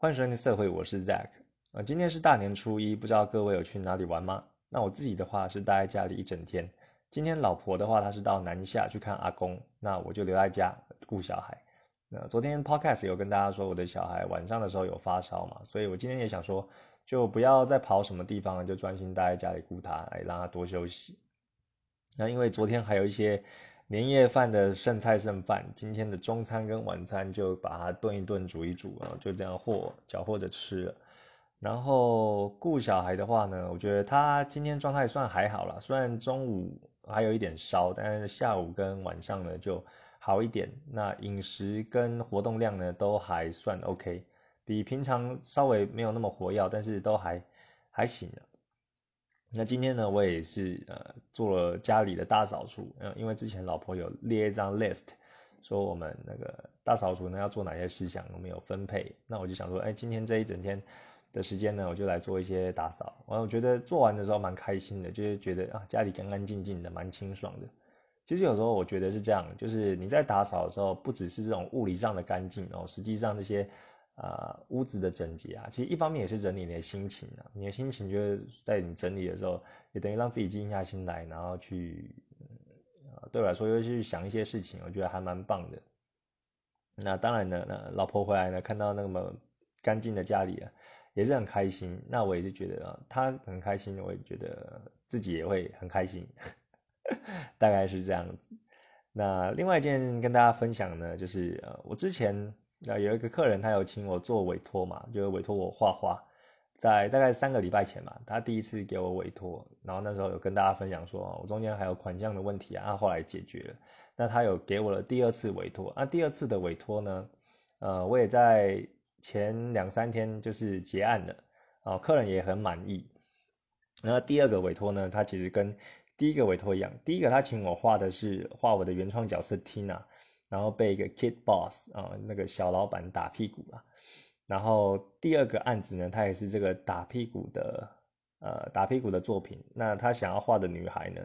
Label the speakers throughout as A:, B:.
A: 欢迎收听社会，我是 Zack 啊。今天是大年初一，不知道各位有去哪里玩吗？那我自己的话是待在家里一整天。今天老婆的话，她是到南下去看阿公，那我就留在家顾小孩。那昨天 Podcast 有跟大家说，我的小孩晚上的时候有发烧嘛，所以我今天也想说，就不要再跑什么地方，就专心待在家里顾他，来让他多休息。那因为昨天还有一些年夜饭的剩菜剩饭，今天的中餐跟晚餐就把它炖一炖、煮一煮啊，就这样和搅和着吃了。然后顾小孩的话呢，我觉得他今天状态算还好了，虽然中午。还有一点烧，但是下午跟晚上呢就好一点。那饮食跟活动量呢都还算 OK，比平常稍微没有那么活跃，但是都还还行的。那今天呢，我也是呃做了家里的大扫除，嗯，因为之前老婆有列一张 list，说我们那个大扫除呢要做哪些事项，我们有分配。那我就想说，哎，今天这一整天。的时间呢，我就来做一些打扫。完，我觉得做完的时候蛮开心的，就是觉得啊，家里干干净净的，蛮清爽的。其实有时候我觉得是这样，就是你在打扫的时候，不只是这种物理上的干净哦，实际上这些啊屋子的整洁啊，其实一方面也是整理你的心情啊。你的心情就是在你整理的时候，也等于让自己静下心来，然后去啊，对我来说又去想一些事情，我觉得还蛮棒的。那当然呢，那老婆回来呢，看到那么干净的家里啊。也是很开心，那我也是觉得啊，她很开心，我也觉得自己也会很开心，大概是这样子。那另外一件跟大家分享呢，就是呃，我之前那有一个客人，他有请我做委托嘛，就是委托我画画，在大概三个礼拜前嘛，他第一次给我委托，然后那时候有跟大家分享说，我中间还有款项的问题啊，后来解决了。那他有给我了第二次委托，那第二次的委托呢，呃，我也在。前两三天就是结案了，啊，客人也很满意。那第二个委托呢，他其实跟第一个委托一样，第一个他请我画的是画我的原创角色 Tina，然后被一个 Kid Boss 啊那个小老板打屁股了。然后第二个案子呢，他也是这个打屁股的呃打屁股的作品。那他想要画的女孩呢，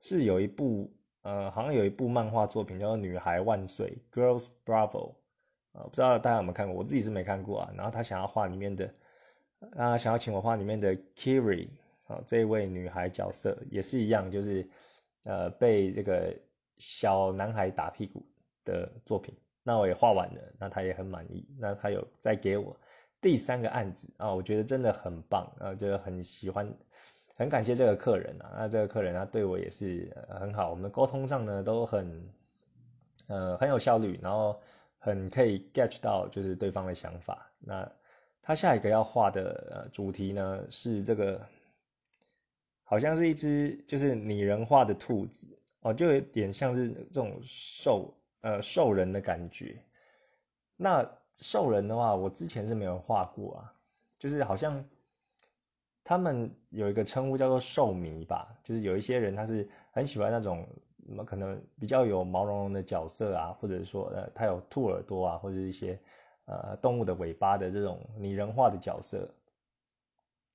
A: 是有一部呃好像有一部漫画作品叫做《女孩万岁》Girls Bravo。啊，不知道大家有没有看过，我自己是没看过啊。然后他想要画里面的，啊，想要请我画里面的 Kiri 啊，这一位女孩角色也是一样，就是呃被这个小男孩打屁股的作品。那我也画完了，那他也很满意。那他有再给我第三个案子啊，我觉得真的很棒啊，就很喜欢，很感谢这个客人啊。那这个客人他对我也是很好，我们沟通上呢都很呃很有效率，然后。很可以 get 到就是对方的想法。那他下一个要画的呃主题呢是这个，好像是一只就是拟人化的兔子哦，就有点像是这种兽呃兽人的感觉。那兽人的话，我之前是没有画过啊，就是好像他们有一个称呼叫做兽迷吧，就是有一些人他是很喜欢那种。那么可能比较有毛茸茸的角色啊，或者说呃，他有兔耳朵啊，或者一些呃动物的尾巴的这种拟人化的角色。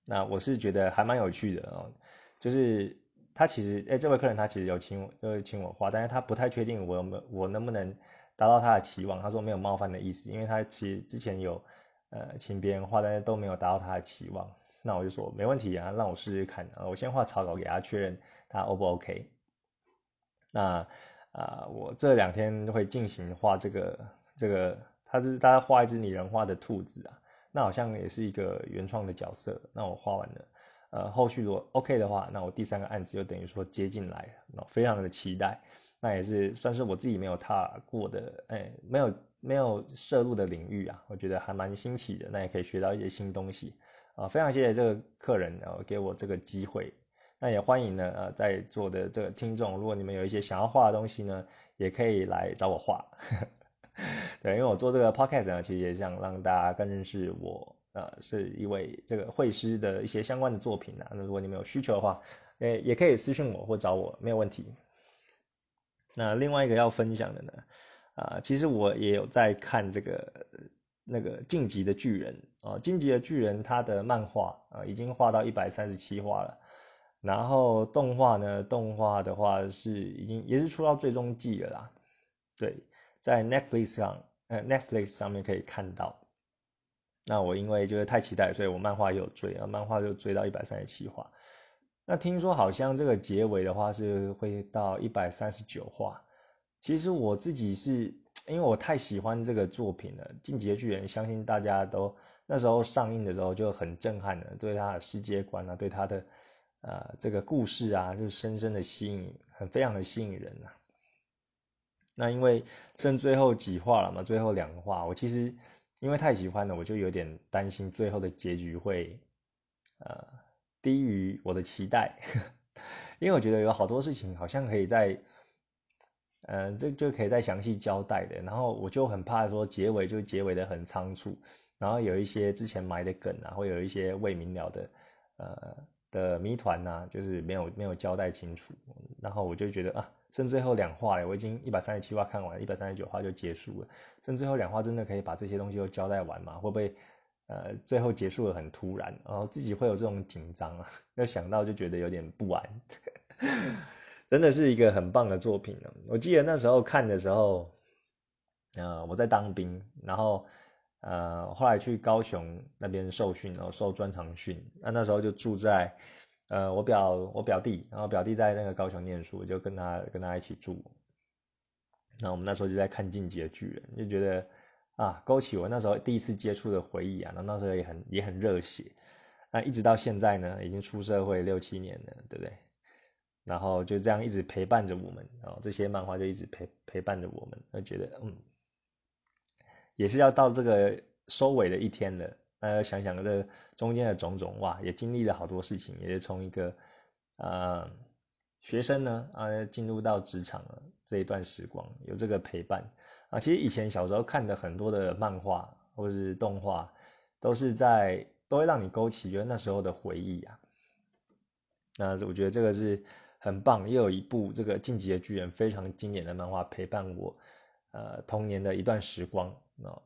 A: 那我是觉得还蛮有趣的哦，就是他其实哎，这位客人他其实有请呃请我画，但是他不太确定我有没我能不能达到他的期望。他说没有冒犯的意思，因为他其实之前有呃请别人画，但是都没有达到他的期望。那我就说没问题啊，让我试试看啊，我先画草稿给他确认他 O 不 OK。那啊，我这两天会进行画这个这个，他是大家画一只拟人化的兔子啊，那好像也是一个原创的角色。那我画完了，呃，后续如果 OK 的话，那我第三个案子就等于说接进来，那非常的期待。那也是算是我自己没有踏过的，哎，没有没有涉入的领域啊，我觉得还蛮新奇的。那也可以学到一些新东西啊，非常谢谢这个客人然后给我这个机会。那也欢迎呢，呃，在座的这个听众，如果你们有一些想要画的东西呢，也可以来找我画。对，因为我做这个 podcast 呢，其实也想让大家更认识我，呃，是一位这个绘师的一些相关的作品呢。那如果你们有需求的话，诶，也可以私信我或找我，没有问题。那另外一个要分享的呢，啊，其实我也有在看这个那个晋级的巨人啊，晋级的巨人他的漫画啊，已经画到一百三十七画了。然后动画呢？动画的话是已经也是出到最终季了啦。对，在 Netflix 上，呃，Netflix 上面可以看到。那我因为就是太期待，所以我漫画也有追啊，漫画就追到一百三十七话。那听说好像这个结尾的话是会到一百三十九话。其实我自己是因为我太喜欢这个作品了，《进击的巨人》，相信大家都那时候上映的时候就很震撼了，对他的世界观啊，对他的呃这个故事啊，就深深的吸引，很非常的吸引人啊。那因为剩最后几话了嘛，最后两话，我其实因为太喜欢了，我就有点担心最后的结局会呃。低于我的期待，因为我觉得有好多事情好像可以在，嗯，这就可以再详细交代的。然后我就很怕说结尾就结尾的很仓促，然后有一些之前埋的梗啊，会有一些未明了的，呃的谜团呐，就是没有没有交代清楚。然后我就觉得啊，剩最后两话了，我已经一百三十七话看完，一百三十九话就结束了，剩最后两话真的可以把这些东西都交代完吗？会不会？呃，最后结束的很突然，然后自己会有这种紧张啊，要想到就觉得有点不安。真的是一个很棒的作品呢。我记得那时候看的时候，呃，我在当兵，然后呃，后来去高雄那边受训，然后受专长训。那那时候就住在呃我表我表弟，然后表弟在那个高雄念书，就跟他跟他一起住。那我们那时候就在看《进击的巨人》，就觉得。啊，勾起我那时候第一次接触的回忆啊！那那时候也很也很热血，那一直到现在呢，已经出社会六七年了，对不对？然后就这样一直陪伴着我们，然后这些漫画就一直陪陪伴着我们，就觉得嗯，也是要到这个收尾的一天了。那想想这中间的种种，哇，也经历了好多事情，也是从一个呃学生呢啊进入到职场了这一段时光，有这个陪伴。啊，其实以前小时候看的很多的漫画或是动画，都是在都会让你勾起觉得那时候的回忆啊。那我觉得这个是很棒，又有一部这个《进击的巨人》非常经典的漫画陪伴我，呃，童年的一段时光哦。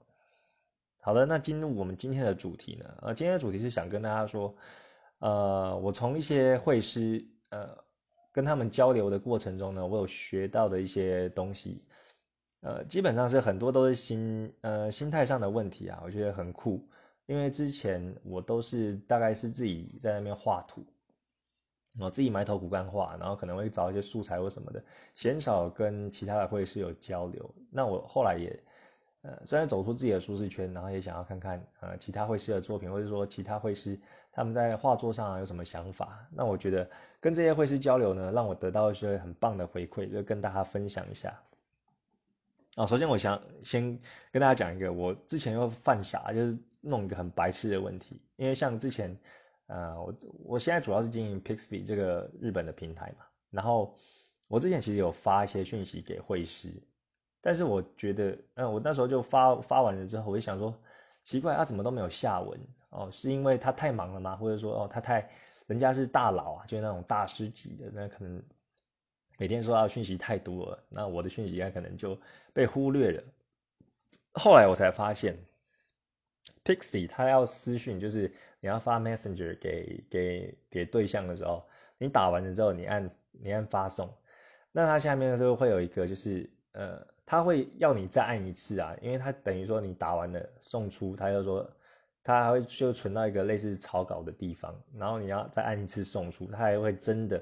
A: 好的，那进入我们今天的主题呢？呃，今天的主题是想跟大家说，呃，我从一些会师呃跟他们交流的过程中呢，我有学到的一些东西。呃，基本上是很多都是心呃心态上的问题啊，我觉得很酷，因为之前我都是大概是自己在那边画图，我自己埋头苦干画，然后可能会找一些素材或什么的，鲜少跟其他的会师有交流。那我后来也呃虽然走出自己的舒适圈，然后也想要看看呃其他会师的作品，或者说其他会师他们在画作上有什么想法。那我觉得跟这些会师交流呢，让我得到一些很棒的回馈，就跟大家分享一下。啊，首先我想先跟大家讲一个，我之前又犯傻，就是弄一个很白痴的问题。因为像之前，呃，我我现在主要是经营 Pixby 这个日本的平台嘛，然后我之前其实有发一些讯息给会师，但是我觉得，嗯，我那时候就发发完了之后，我就想说，奇怪，他怎么都没有下文哦？是因为他太忙了吗？或者说，哦，他太人家是大佬啊，就是那种大师级的，那可能。每天收到讯息太多了，那我的讯息可能就被忽略了。后来我才发现，Pixie 他要私讯，就是你要发 Messenger 给给给对象的时候，你打完了之后，你按你按发送，那他下面就会有一个，就是呃，他会要你再按一次啊，因为他等于说你打完了送出，他就说他还会就存到一个类似草稿的地方，然后你要再按一次送出，他还会真的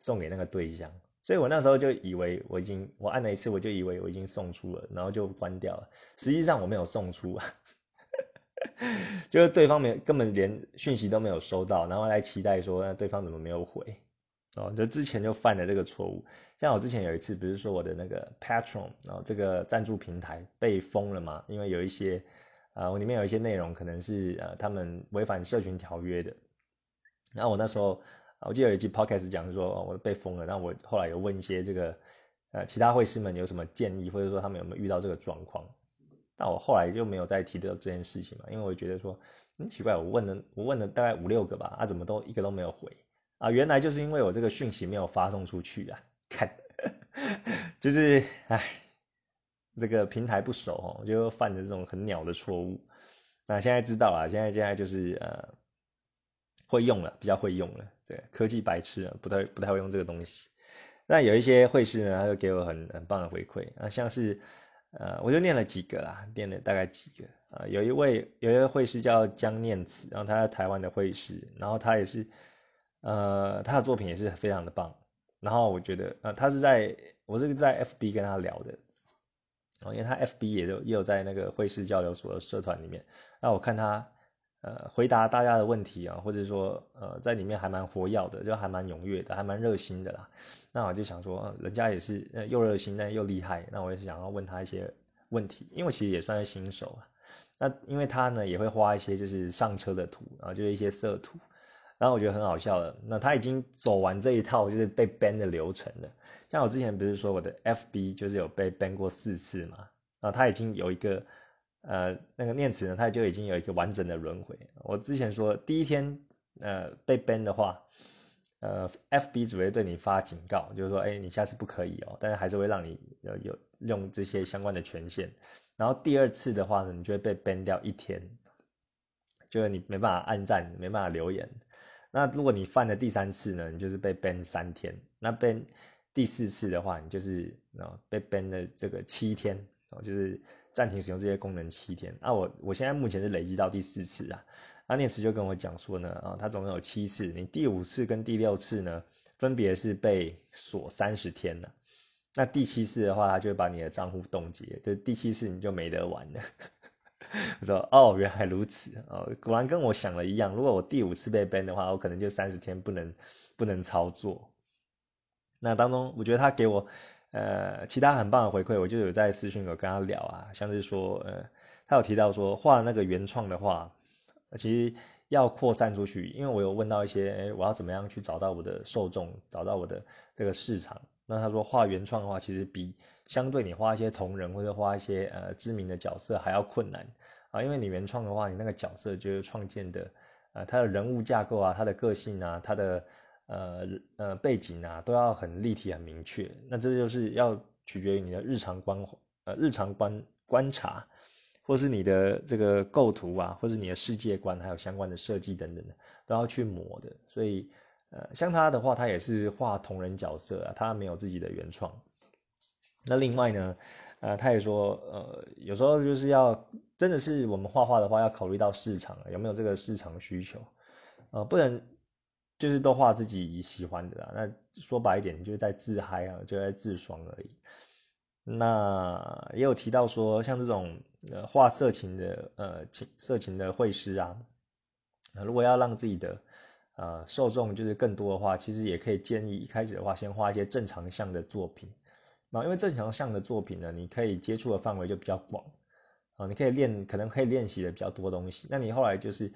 A: 送给那个对象。所以我那时候就以为我已经我按了一次，我就以为我已经送出了，然后就关掉了。实际上我没有送出啊，就是对方没根本连讯息都没有收到，然后来期待说对方怎么没有回哦，就之前就犯了这个错误。像我之前有一次不是说我的那个 Patron，然后这个赞助平台被封了嘛？因为有一些啊，我里面有一些内容可能是呃他们违反社群条约的，然后我那时候。我记得有一集 podcast 讲说，我被封了。那我后来有问一些这个，呃，其他会师们有什么建议，或者说他们有没有遇到这个状况？但我后来就没有再提到这件事情嘛，因为我觉得说很奇怪，我问了我问了大概五六个吧，啊，怎么都一个都没有回啊？原来就是因为我这个讯息没有发送出去啊，看，就是唉，这个平台不熟哦，就犯了这种很鸟的错误。那现在知道了，现在现在就是呃，会用了，比较会用了。对，科技白痴啊，不太不太会用这个东西。那有一些会师呢，他就给我很很棒的回馈啊，像是呃，我就念了几个啦，念了大概几个呃，有一位有一位会师叫江念慈，然后他在台湾的会师，然后他也是，呃，他的作品也是非常的棒。然后我觉得，呃，他是在我是在 FB 跟他聊的，哦，因为他 FB 也有也有在那个绘师交流所的社团里面，那我看他。呃，回答大家的问题啊，或者说，呃，在里面还蛮活跃的，就还蛮踊跃的，还蛮热心的啦。那我就想说，人家也是呃又热心，但又厉害。那我也是想要问他一些问题，因为其实也算是新手啊。那因为他呢也会画一些就是上车的图啊，就是一些色图。然后我觉得很好笑的，那他已经走完这一套就是被 ban 的流程了。像我之前不是说我的 FB 就是有被 ban 过四次嘛，然后他已经有一个。呃，那个念慈呢，他就已经有一个完整的轮回。我之前说第一天，呃，被 ban 的话，呃，FB 只会对你发警告，就是说，哎，你下次不可以哦，但是还是会让你有有用这些相关的权限。然后第二次的话呢，你就会被 ban 掉一天，就是你没办法按赞，没办法留言。那如果你犯了第三次呢，你就是被 ban 三天。那 ban 第四次的话，你就是啊被 ban 了这个七天哦，就是。暂停使用这些功能七天啊，我我现在目前是累积到第四次啊。那念慈就跟我讲说呢，啊，他总共有七次，你第五次跟第六次呢，分别是被锁三十天了。那第七次的话，他就会把你的账户冻结，就第七次你就没得玩了。我说哦，原来如此哦，果然跟我想的一样。如果我第五次被 ban 的话，我可能就三十天不能不能操作。那当中，我觉得他给我。呃，其他很棒的回馈，我就有在私讯有跟他聊啊，像是说，呃，他有提到说画那个原创的话，其实要扩散出去，因为我有问到一些，我要怎么样去找到我的受众，找到我的这个市场？那他说画原创的话，其实比相对你画一些同人或者画一些呃知名的角色还要困难啊，因为你原创的话，你那个角色就是创建的，呃，他的人物架构啊，他的个性啊，他的。呃呃，背景啊都要很立体、很明确。那这就是要取决于你的日常观呃日常观观察，或是你的这个构图啊，或是你的世界观，还有相关的设计等等的，都要去磨的。所以呃，像他的话，他也是画同人角色啊，他没有自己的原创。那另外呢，呃，他也说，呃，有时候就是要真的是我们画画的话，要考虑到市场有没有这个市场需求，呃，不能。就是都画自己喜欢的啦，那说白一点，就是在自嗨啊，就在自爽而已。那也有提到说，像这种呃画色情的呃情色情的绘师啊，如果要让自己的呃受众就是更多的话，其实也可以建议一开始的话，先画一些正常向的作品。然后因为正常向的作品呢，你可以接触的范围就比较广啊，你可以练，可能可以练习的比较多东西。那你后来就是。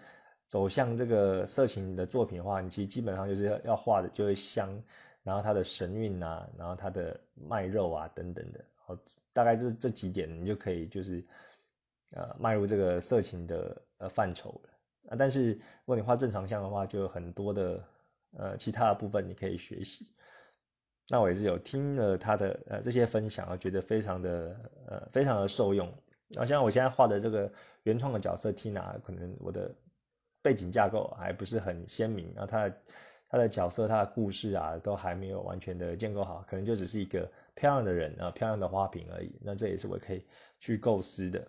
A: 走向这个色情的作品的话，你其实基本上就是要画的就是香，然后它的神韵啊，然后它的卖肉啊等等的，好，大概就是这几点，你就可以就是呃迈入这个色情的呃范畴了啊。但是如果你画正常像的话，就有很多的呃其他的部分你可以学习。那我也是有听了他的呃这些分享啊，觉得非常的呃非常的受用。然后像我现在画的这个原创的角色 Tina，可能我的。背景架构还不是很鲜明，然后他的他的角色、他的故事啊，都还没有完全的建构好，可能就只是一个漂亮的人啊，漂亮的花瓶而已。那这也是我可以去构思的。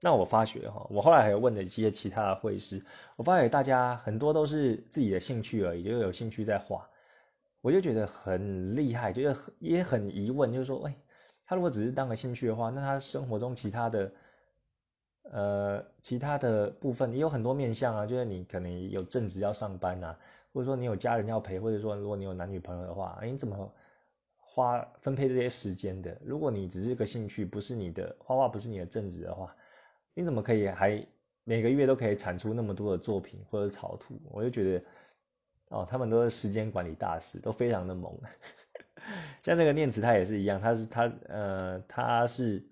A: 那我发觉哈，我后来还有问了一些其他的会师，我发觉大家很多都是自己的兴趣而已，就有兴趣在画，我就觉得很厉害，就是也很疑问，就是说，哎，他如果只是当个兴趣的话，那他生活中其他的。呃，其他的部分也有很多面向啊，就是你可能有正职要上班啊，或者说你有家人要陪，或者说如果你有男女朋友的话，哎，你怎么花分配这些时间的？如果你只是个兴趣，不是你的画画，不是你的正职的话，你怎么可以还每个月都可以产出那么多的作品或者草图？我就觉得，哦，他们都是时间管理大师，都非常的猛。像那个念慈他也是一样，他是他呃他是。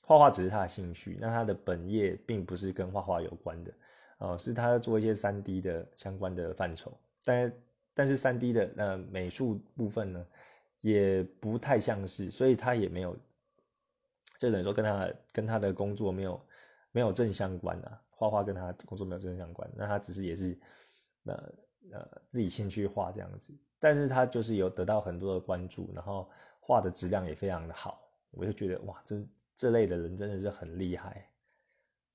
A: 画画只是他的兴趣，那他的本业并不是跟画画有关的，哦，是他做一些三 D 的相关的范畴，但但是三 D 的呃美术部分呢，也不太像是，所以他也没有，就等于说跟他跟他的工作没有没有正相关啊，画画跟他工作没有正相关，那他只是也是呃呃自己兴趣画这样子，但是他就是有得到很多的关注，然后画的质量也非常的好，我就觉得哇，这。这类的人真的是很厉害，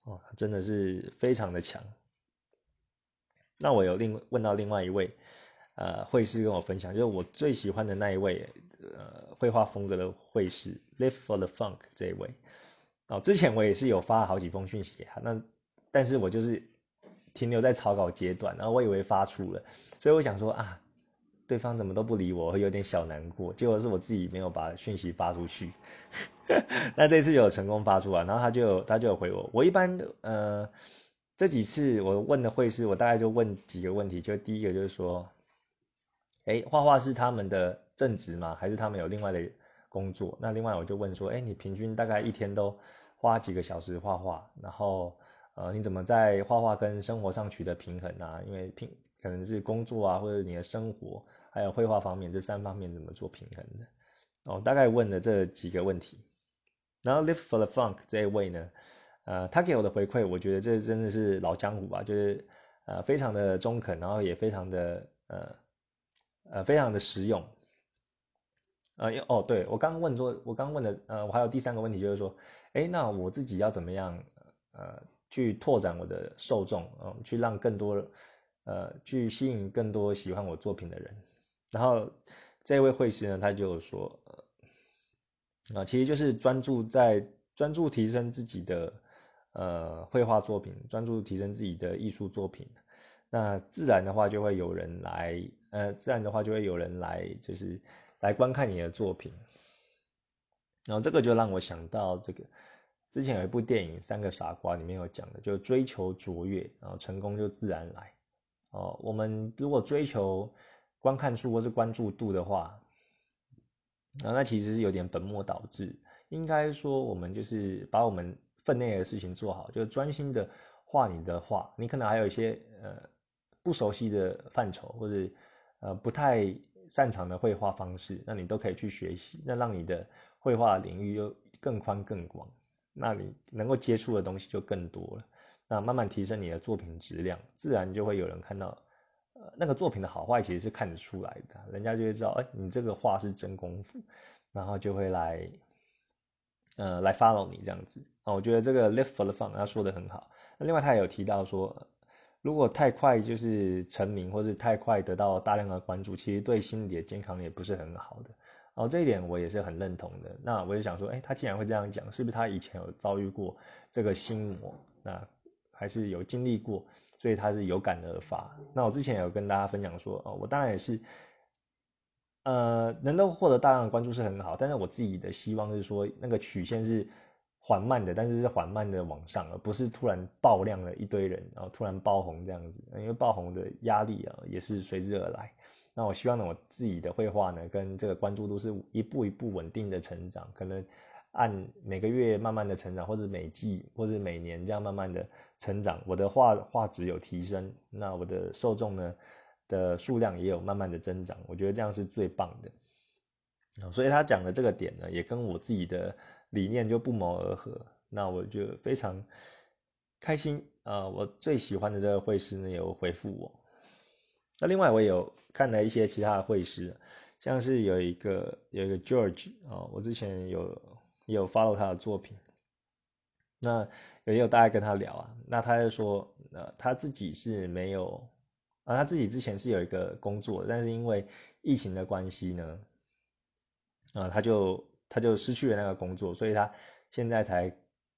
A: 哦，真的是非常的强。那我有另问到另外一位，呃，绘师跟我分享，就是我最喜欢的那一位，呃，绘画风格的绘师，Live for the Funk 这一位。哦，之前我也是有发好几封讯息给他，那但是我就是停留在草稿阶段，然后我以为发出了，所以我想说啊，对方怎么都不理我，会有点小难过。结果是我自己没有把讯息发出去，那这次有成功发出来，然后他就他就有回我。我一般呃。这几次我问的会是，我大概就问几个问题，就第一个就是说，哎，画画是他们的正职吗？还是他们有另外的工作？那另外我就问说，哎，你平均大概一天都花几个小时画画？然后，呃，你怎么在画画跟生活上取得平衡啊？因为平可能是工作啊，或者你的生活，还有绘画方面这三方面怎么做平衡的？哦，大概问了这几个问题。然后，Live for the Funk 这一位呢？呃，他给我的回馈，我觉得这真的是老江湖吧，就是呃非常的中肯，然后也非常的呃呃非常的实用。呃，哦，对我刚问说，我刚问的，呃，我还有第三个问题就是说，哎，那我自己要怎么样呃去拓展我的受众，嗯，去让更多呃去吸引更多喜欢我作品的人。然后这位会师呢，他就说，啊，其实就是专注在专注提升自己的。呃，绘画作品专注提升自己的艺术作品，那自然的话就会有人来，呃，自然的话就会有人来，就是来观看你的作品。然后这个就让我想到这个，之前有一部电影《三个傻瓜》里面有讲的，就追求卓越，然后成功就自然来。哦，我们如果追求观看数或是关注度的话，那，那其实是有点本末倒置。应该说，我们就是把我们。分内的事情做好，就专心的画你的画。你可能还有一些呃不熟悉的范畴，或者呃不太擅长的绘画方式，那你都可以去学习，那让你的绘画领域又更宽更广，那你能够接触的东西就更多了。那慢慢提升你的作品质量，自然就会有人看到，呃那个作品的好坏其实是看得出来的，人家就会知道，哎，你这个画是真功夫，然后就会来。呃，来 follow 你这样子啊，我觉得这个 live for the fun 他说的很好。那另外他也有提到说，如果太快就是成名，或是太快得到大量的关注，其实对心理的健康也不是很好的。哦，这一点我也是很认同的。那我就想说，哎，他既然会这样讲，是不是他以前有遭遇过这个心魔？那还是有经历过，所以他是有感而发。那我之前有跟大家分享说，哦，我当然也是。呃，能够获得大量的关注是很好，但是我自己的希望是说，那个曲线是缓慢的，但是是缓慢的往上，而不是突然爆量了一堆人，然后突然爆红这样子。因为爆红的压力啊，也是随之而来。那我希望呢，我自己的绘画呢，跟这个关注度是一步一步稳定的成长，可能按每个月慢慢的成长，或者每季或者每年这样慢慢的成长，我的画画质有提升，那我的受众呢？的数量也有慢慢的增长，我觉得这样是最棒的所以他讲的这个点呢，也跟我自己的理念就不谋而合。那我就非常开心啊！我最喜欢的这个会师呢，有回复我。那另外我有看了一些其他的会师，像是有一个有一个 George 啊，我之前有有 follow 他的作品，那也有大概跟他聊啊，那他就说，呃，他自己是没有。啊，他自己之前是有一个工作，但是因为疫情的关系呢，啊，他就他就失去了那个工作，所以他现在才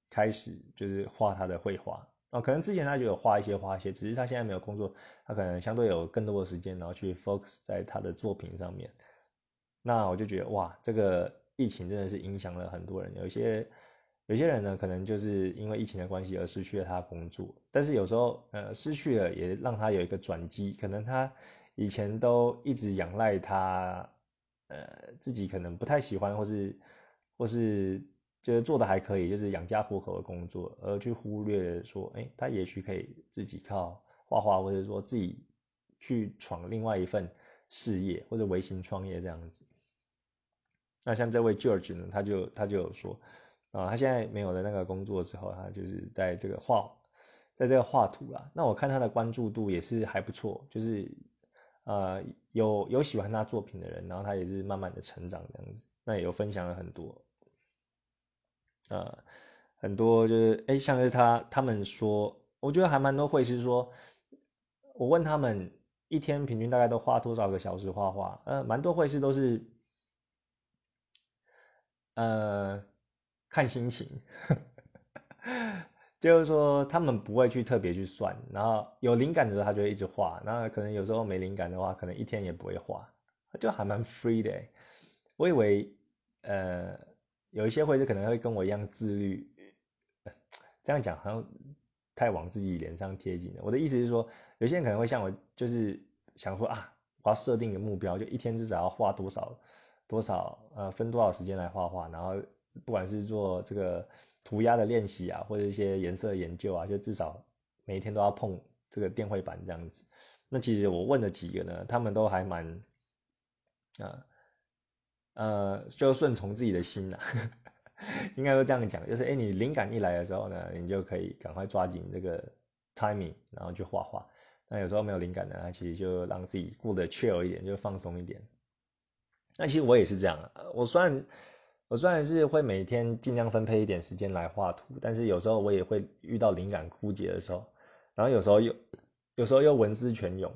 A: 开始就是画他的绘画。哦，可能之前他就有画一些画些，只是他现在没有工作，他可能相对有更多的时间，然后去 focus 在他的作品上面。那我就觉得哇，这个疫情真的是影响了很多人，有些。有些人呢，可能就是因为疫情的关系而失去了他的工作，但是有时候，呃，失去了也让他有一个转机。可能他以前都一直仰赖他，呃，自己可能不太喜欢，或是或是觉得做的还可以，就是养家糊口的工作，而去忽略说，哎，他也许可以自己靠画画，或者说自己去闯另外一份事业，或者微型创业这样子。那像这位 George 呢，他就他就有说。啊，他现在没有了那个工作之后，他就是在这个画，在这个画图啦。那我看他的关注度也是还不错，就是呃有有喜欢他作品的人，然后他也是慢慢的成长这样子。那也有分享了很多，呃很多就是哎，像是他他们说，我觉得还蛮多会师说，我问他们一天平均大概都花多少个小时画画，呃，蛮多会师都是，呃，看心情，就是说他们不会去特别去算，然后有灵感的时候他就会一直画，那可能有时候没灵感的话，可能一天也不会画，就还蛮 free 的。我以为呃有一些会师可能会跟我一样自律。这样讲好像太往自己脸上贴金了。我的意思是说，有些人可能会像我，就是想说啊，我要设定一个目标，就一天至少要画多少多少呃，分多少时间来画画。然后不管是做这个涂鸦的练习啊，或者一些颜色研究啊，就至少每一天都要碰这个电绘板这样子。那其实我问了几个呢，他们都还蛮啊呃，就顺从自己的心呐。应该都这样讲，就是哎，你灵感一来的时候呢，你就可以赶快抓紧这个 timing，然后去画画。那有时候没有灵感呢，其实就让自己过得 chill 一点，就放松一点。那其实我也是这样啊，我虽然我虽然是会每天尽量分配一点时间来画图，但是有时候我也会遇到灵感枯竭的时候，然后有时候又有时候又文思泉涌，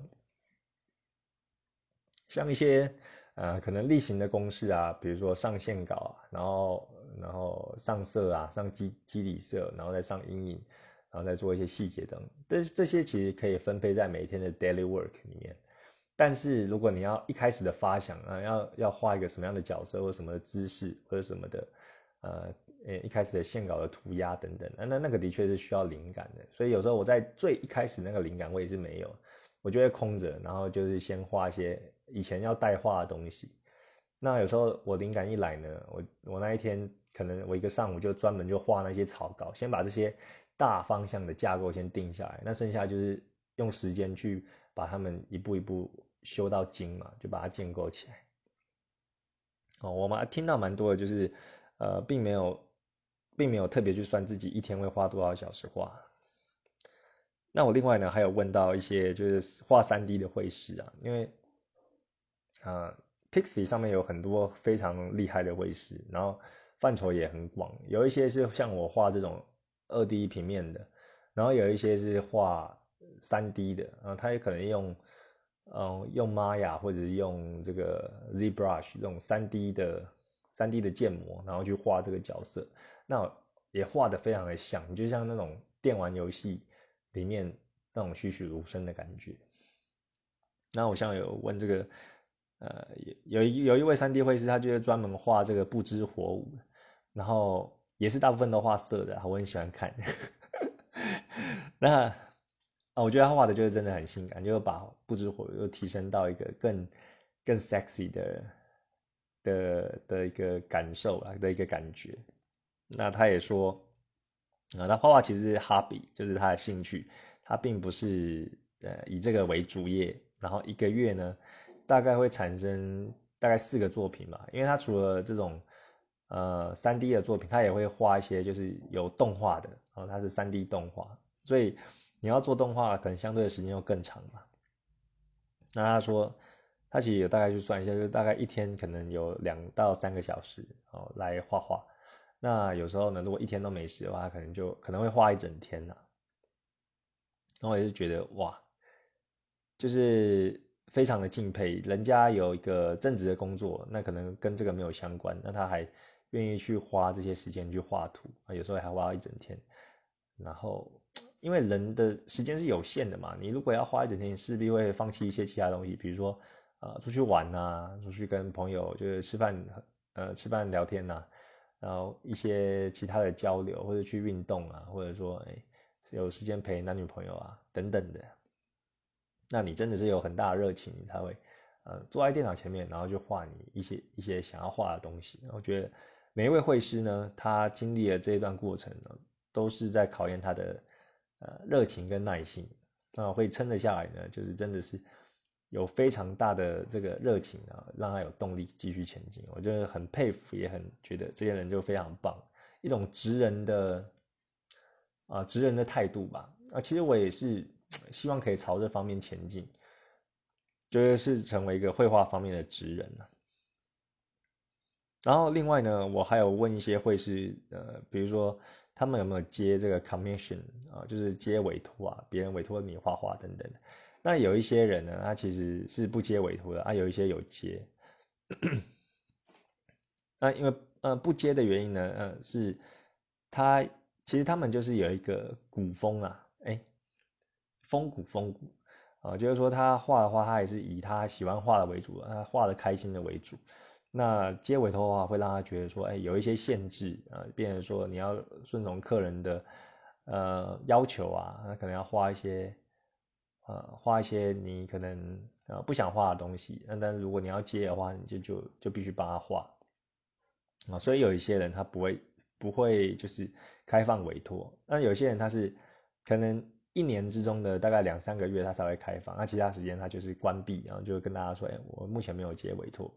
A: 像一些呃可能例行的公式啊，比如说上线稿啊，然后。然后上色啊，上基基底色，然后再上阴影，然后再做一些细节灯。这这些其实可以分配在每天的 daily work 里面。但是如果你要一开始的发想啊，要要画一个什么样的角色或什么姿势或者什么的，呃，呃，一开始的线稿的涂鸦等等，那那那个的确是需要灵感的。所以有时候我在最一开始那个灵感我也是没有，我就会空着，然后就是先画一些以前要带画的东西。那有时候我灵感一来呢，我我那一天可能我一个上午就专门就画那些草稿，先把这些大方向的架构先定下来，那剩下就是用时间去把它们一步一步修到精嘛，就把它建构起来。哦，我们听到蛮多的，就是呃，并没有并没有特别去算自己一天会花多少小时画。那我另外呢还有问到一些就是画三 D 的绘师啊，因为啊。，Pixi 上面有很多非常厉害的绘师，然后范畴也很广，有一些是像我画这种二 D 平面的，然后有一些是画三 D 的，然后他也可能用，嗯，用 Maya 或者是用这个 ZBrush 这种三 D 的三 D 的建模，然后去画这个角色，那也画的非常的像，就像那种电玩游戏里面那种栩栩如生的感觉。那我像有问这个。呃，有有一有一位三 D 绘师，他就是专门画这个不知火舞，然后也是大部分都画色的，我很喜欢看。那啊，我觉得他画的就是真的很性感，就把不知火又提升到一个更更 sexy 的的的一个感受啊的一个感觉。那他也说啊，他画画其实是 hobby，就是他的兴趣，他并不是呃以这个为主业，然后一个月呢。大概会产生大概四个作品吧，因为他除了这种呃三 D 的作品，他也会画一些就是有动画的，然后他是三 D 动画，所以你要做动画，可能相对的时间又更长嘛。那他说，他其实有大概去算一下，就是大概一天可能有两到三个小时哦来画画。那有时候呢，如果一天都没事的话，他可能就可能会画一整天呐。然后我也是觉得哇，就是。非常的敬佩，人家有一个正职的工作，那可能跟这个没有相关，那他还愿意去花这些时间去画图啊，有时候还花一整天。然后，因为人的时间是有限的嘛，你如果要花一整天，你势必会放弃一些其他东西，比如说呃出去玩呐，出去跟朋友就是吃饭，呃吃饭聊天呐，然后一些其他的交流或者去运动啊，或者说哎有时间陪男女朋友啊等等的。那你真的是有很大的热情，你才会，呃，坐在电脑前面，然后就画你一些一些想要画的东西。我觉得每一位绘师呢，他经历了这一段过程呢，都是在考验他的呃热情跟耐心。那会撑得下来呢，就是真的是有非常大的这个热情啊，让他有动力继续前进。我真的很佩服，也很觉得这些人就非常棒，一种职人的啊职人的态度吧。啊，其实我也是。希望可以朝这方面前进，就是成为一个绘画方面的职人然后另外呢，我还有问一些会师，呃，比如说他们有没有接这个 commission 啊，就是接委托啊，别人委托你画画等等。那有一些人呢，他其实是不接委托的啊，有一些有接。那因为呃不接的原因呢，呃是他其实他们就是有一个古风啊，哎，风骨风骨啊，就是说他画的话，他也是以他喜欢画的为主，他画的开心的为主。那接委托的话，会让他觉得说，哎，有一些限制啊，变成说你要顺从客人的呃要求啊，那可能要画一些呃画一些你可能呃不想画的东西。那但是如果你要接的话，你就就就必须帮他画啊。所以有一些人他不会不会就是开放委托，那有些人他是可能一年之中的大概两三个月他才会开放，那其他时间他就是关闭，然后就跟大家说，哎，我目前没有接委托。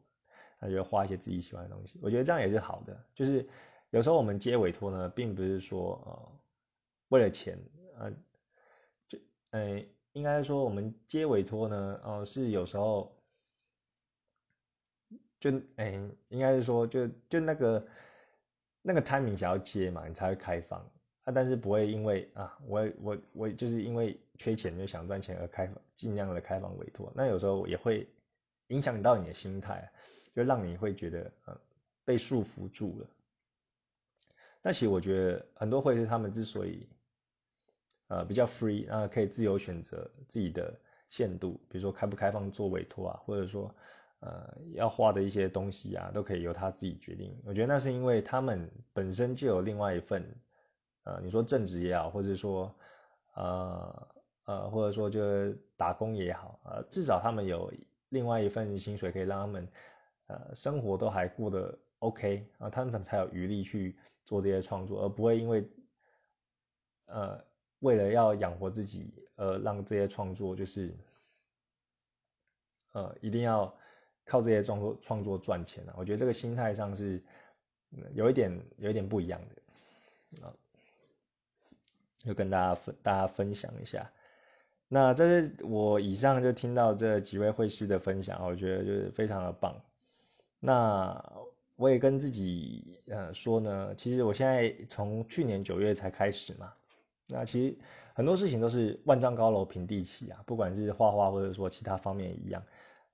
A: 他就画一些自己喜欢的东西，我觉得这样也是好的。就是有时候我们接委托呢，并不是说呃为了钱，呃，就呃应该说我们接委托呢，哦是有时候就哎应该是说就就那个那个 timing 想要接嘛，你才会开放啊。但是不会因为啊我我我就是因为缺钱就想赚钱而开放，尽量的开放委托。那有时候也会影响到你的心态。就让你会觉得，呃，被束缚住了。但其实我觉得很多会是他们之所以，呃，比较 free，啊，可以自由选择自己的限度，比如说开不开放做委托啊，或者说，呃，要画的一些东西啊，都可以由他自己决定。我觉得那是因为他们本身就有另外一份，呃，你说正职也好，或者说，呃，呃，或者说就打工也好，呃，至少他们有另外一份薪水可以让他们。呃，生活都还过得 OK 啊，他们才有余力去做这些创作，而不会因为呃为了要养活自己而让这些创作就是呃一定要靠这些创作创作赚钱啊。我觉得这个心态上是有一点有一点不一样的啊，就跟大家分大家分享一下。那这是我以上就听到这几位会师的分享，我觉得就是非常的棒。那我也跟自己呃说呢，其实我现在从去年九月才开始嘛，那其实很多事情都是万丈高楼平地起啊，不管是画画或者说其他方面一样，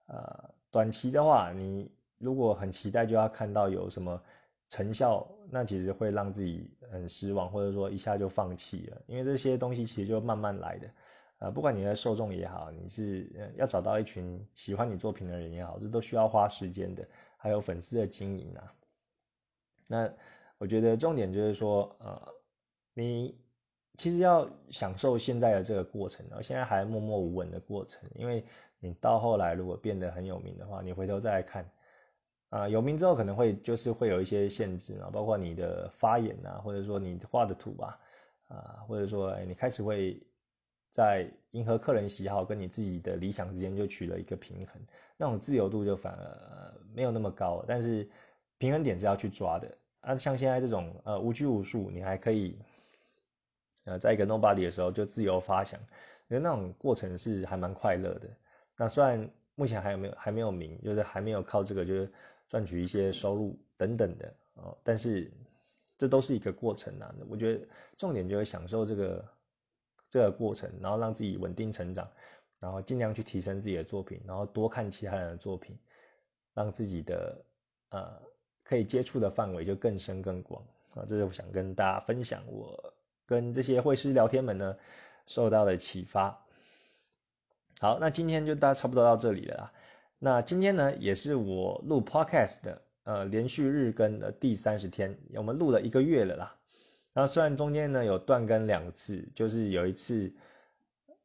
A: 呃，短期的话，你如果很期待就要看到有什么成效，那其实会让自己很失望，或者说一下就放弃了，因为这些东西其实就慢慢来的。呃，不管你的受众也好，你是要找到一群喜欢你作品的人也好，这都需要花时间的，还有粉丝的经营啊。那我觉得重点就是说，呃，你其实要享受现在的这个过程，现在还默默无闻的过程，因为你到后来如果变得很有名的话，你回头再来看，啊，有名之后可能会就是会有一些限制嘛，包括你的发言啊，或者说你画的图啊，啊，或者说哎，你开始会。在迎合客人喜好跟你自己的理想之间就取了一个平衡，那种自由度就反而没有那么高，但是平衡点是要去抓的啊。像现在这种呃无拘无束，你还可以呃在一个 nobody 的时候就自由发想，因为那种过程是还蛮快乐的。那虽然目前还有没有还没有名，就是还没有靠这个就是赚取一些收入等等的哦，但是这都是一个过程啊。我觉得重点就是享受这个。这个过程，然后让自己稳定成长，然后尽量去提升自己的作品，然后多看其他人的作品，让自己的呃可以接触的范围就更深更广啊！这是我想跟大家分享，我跟这些会师聊天们呢受到的启发。好，那今天就大差不多到这里了啦。那今天呢，也是我录 podcast 的呃连续日更的第三十天，我们录了一个月了啦。然后虽然中间呢有断更两次，就是有一次，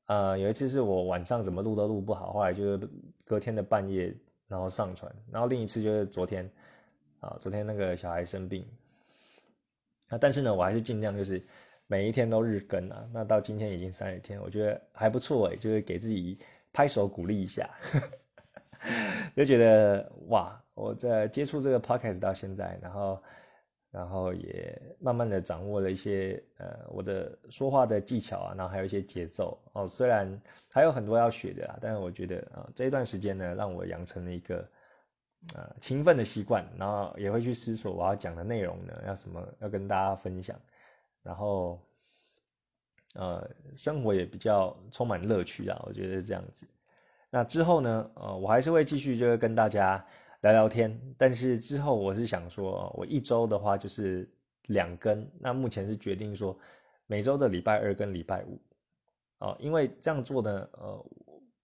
A: 呃，有一次是我晚上怎么录都录不好，后来就隔天的半夜然后上传，然后另一次就是昨天，啊，昨天那个小孩生病，啊，但是呢我还是尽量就是每一天都日更啊，那到今天已经三十天，我觉得还不错哎，就是给自己拍手鼓励一下，就觉得哇，我在接触这个 podcast 到现在，然后。然后也慢慢的掌握了一些呃我的说话的技巧啊，然后还有一些节奏哦，虽然还有很多要学的啊，但是我觉得啊这一段时间呢，让我养成了一个呃勤奋的习惯，然后也会去思索我要讲的内容呢要什么要跟大家分享，然后呃生活也比较充满乐趣啊，我觉得这样子。那之后呢，呃，我还是会继续就是跟大家聊聊天，但是之后我是想说，我一周的话就是两更，那目前是决定说每周的礼拜二跟礼拜五，哦，因为这样做呢，呃。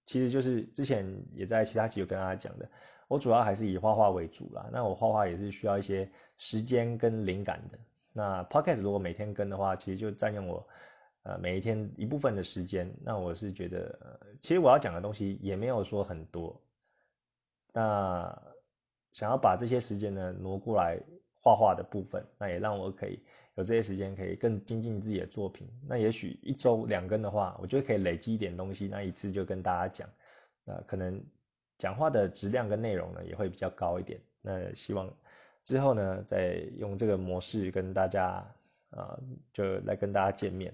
A: 其实就是之前也在其他集有跟大家讲的，我主要还是以画画为主啦。那我画画也是需要一些时间跟灵感的。那 podcast 如果每天跟的话，其实就占用我呃每一天一部分的时间。那我是觉得，其实我要讲的东西也没有说很多。那想要把这些时间呢挪过来画画的部分，那也让我可以。有这些时间可以更精进自己的作品，那也许一周两更的话，我觉得可以累积一点东西，那一次就跟大家讲，那可能讲话的质量跟内容呢也会比较高一点。那希望之后呢再用这个模式跟大家啊，就来跟大家见面。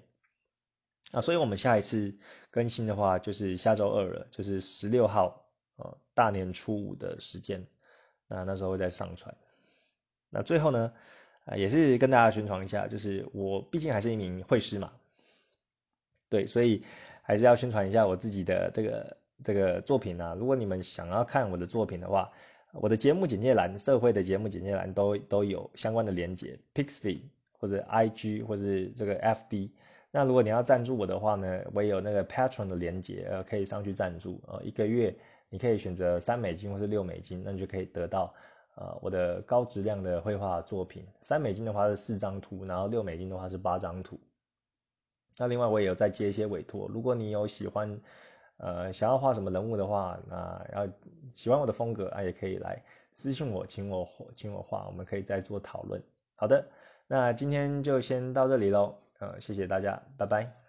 A: 啊，所以我们下一次更新的话就是下周二了，就是十六号啊，大年初五的时间，那那时候会再上传。那最后呢？啊，也是跟大家宣传一下，就是我毕竟还是一名绘师嘛，对，所以还是要宣传一下我自己的这个这个作品啊。如果你们想要看我的作品的话，我的节目简介栏、社会的节目简介栏都都有相关的连接，Pixby 或者 IG 或者这个 FB。那如果你要赞助我的话呢，我也有那个 Patron 的连接，呃，可以上去赞助，呃，一个月你可以选择三美金或是六美金，那你就可以得到。呃，我的高质量的绘画作品，三美金的话是四张图，然后六美金的话是八张图。那另外我也有在接一些委托，如果你有喜欢，呃，想要画什么人物的话，那要喜欢我的风格啊，也可以来私信我，请我请我画，我们可以再做讨论。好的，那今天就先到这里喽，呃，谢谢大家，拜拜。